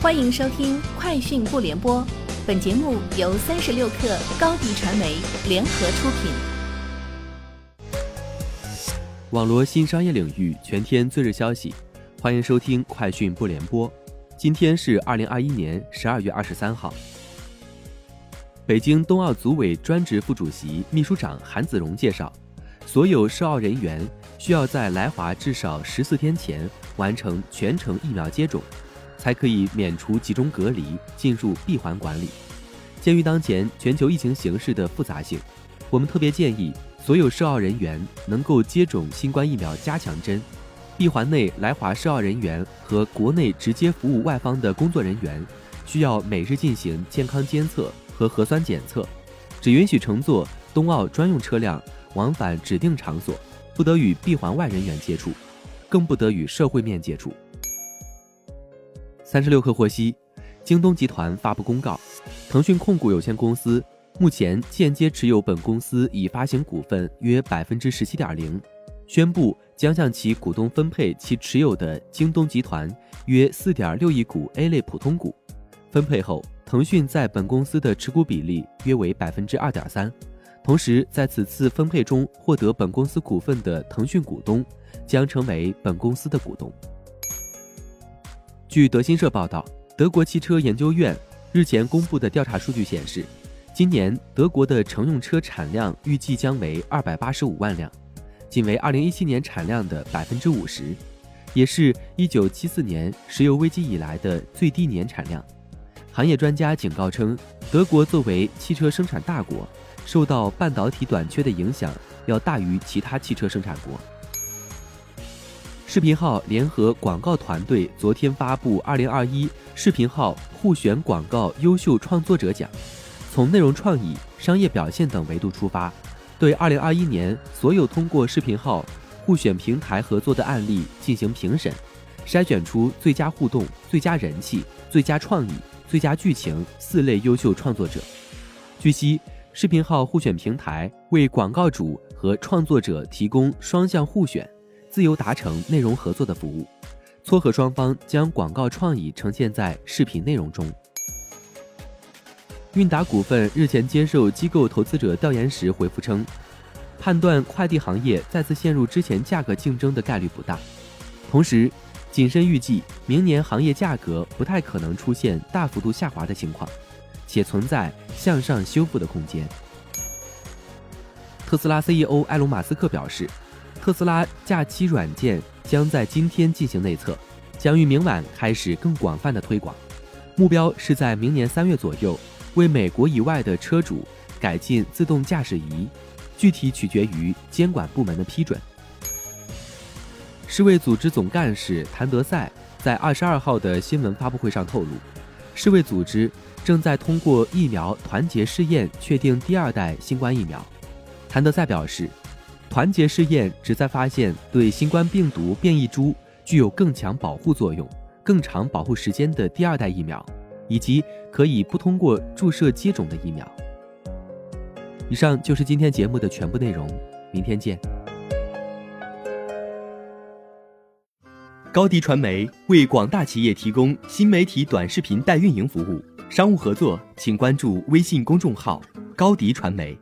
欢迎收听《快讯不联播》，本节目由三十六克高低传媒联合出品。网络新商业领域全天最热消息，欢迎收听《快讯不联播》。今天是二零二一年十二月二十三号。北京冬奥组委专职副主席、秘书长韩子荣介绍，所有涉奥人员需要在来华至少十四天前完成全程疫苗接种。才可以免除集中隔离，进入闭环管理。鉴于当前全球疫情形势的复杂性，我们特别建议所有涉奥人员能够接种新冠疫苗加强针。闭环内来华涉奥人员和国内直接服务外方的工作人员，需要每日进行健康监测和核酸检测，只允许乘坐冬奥专用车辆往返指定场所，不得与闭环外人员接触，更不得与社会面接触。三十六氪获悉，京东集团发布公告，腾讯控股有限公司目前间接持有本公司已发行股份约百分之十七点零，宣布将向其股东分配其持有的京东集团约四点六亿股 A 类普通股。分配后，腾讯在本公司的持股比例约为百分之二点三。同时，在此次分配中获得本公司股份的腾讯股东将成为本公司的股东。据德新社报道，德国汽车研究院日前公布的调查数据显示，今年德国的乘用车产量预计将为二百八十五万辆，仅为二零一七年产量的百分之五十，也是一九七四年石油危机以来的最低年产量。行业专家警告称，德国作为汽车生产大国，受到半导体短缺的影响要大于其他汽车生产国。视频号联合广告团队昨天发布二零二一视频号互选广告优秀创作者奖，从内容创意、商业表现等维度出发，对二零二一年所有通过视频号互选平台合作的案例进行评审，筛选出最佳互动、最佳人气、最佳创意、最佳剧情四类优秀创作者。据悉，视频号互选平台为广告主和创作者提供双向互选。自由达成内容合作的服务，撮合双方将广告创意呈现在视频内容中。韵达股份日前接受机构投资者调研时回复称，判断快递行业再次陷入之前价格竞争的概率不大，同时谨慎预计明年行业价格不太可能出现大幅度下滑的情况，且存在向上修复的空间。特斯拉 CEO 埃隆·马斯克表示。特斯拉假期软件将在今天进行内测，将于明晚开始更广泛的推广，目标是在明年三月左右为美国以外的车主改进自动驾驶仪，具体取决于监管部门的批准。世卫组织总干事谭德赛在二十二号的新闻发布会上透露，世卫组织正在通过疫苗团结试验确定第二代新冠疫苗。谭德赛表示。团结试验旨在发现对新冠病毒变异株具有更强保护作用、更长保护时间的第二代疫苗，以及可以不通过注射接种的疫苗。以上就是今天节目的全部内容，明天见。高迪传媒为广大企业提供新媒体短视频代运营服务，商务合作请关注微信公众号高迪传媒。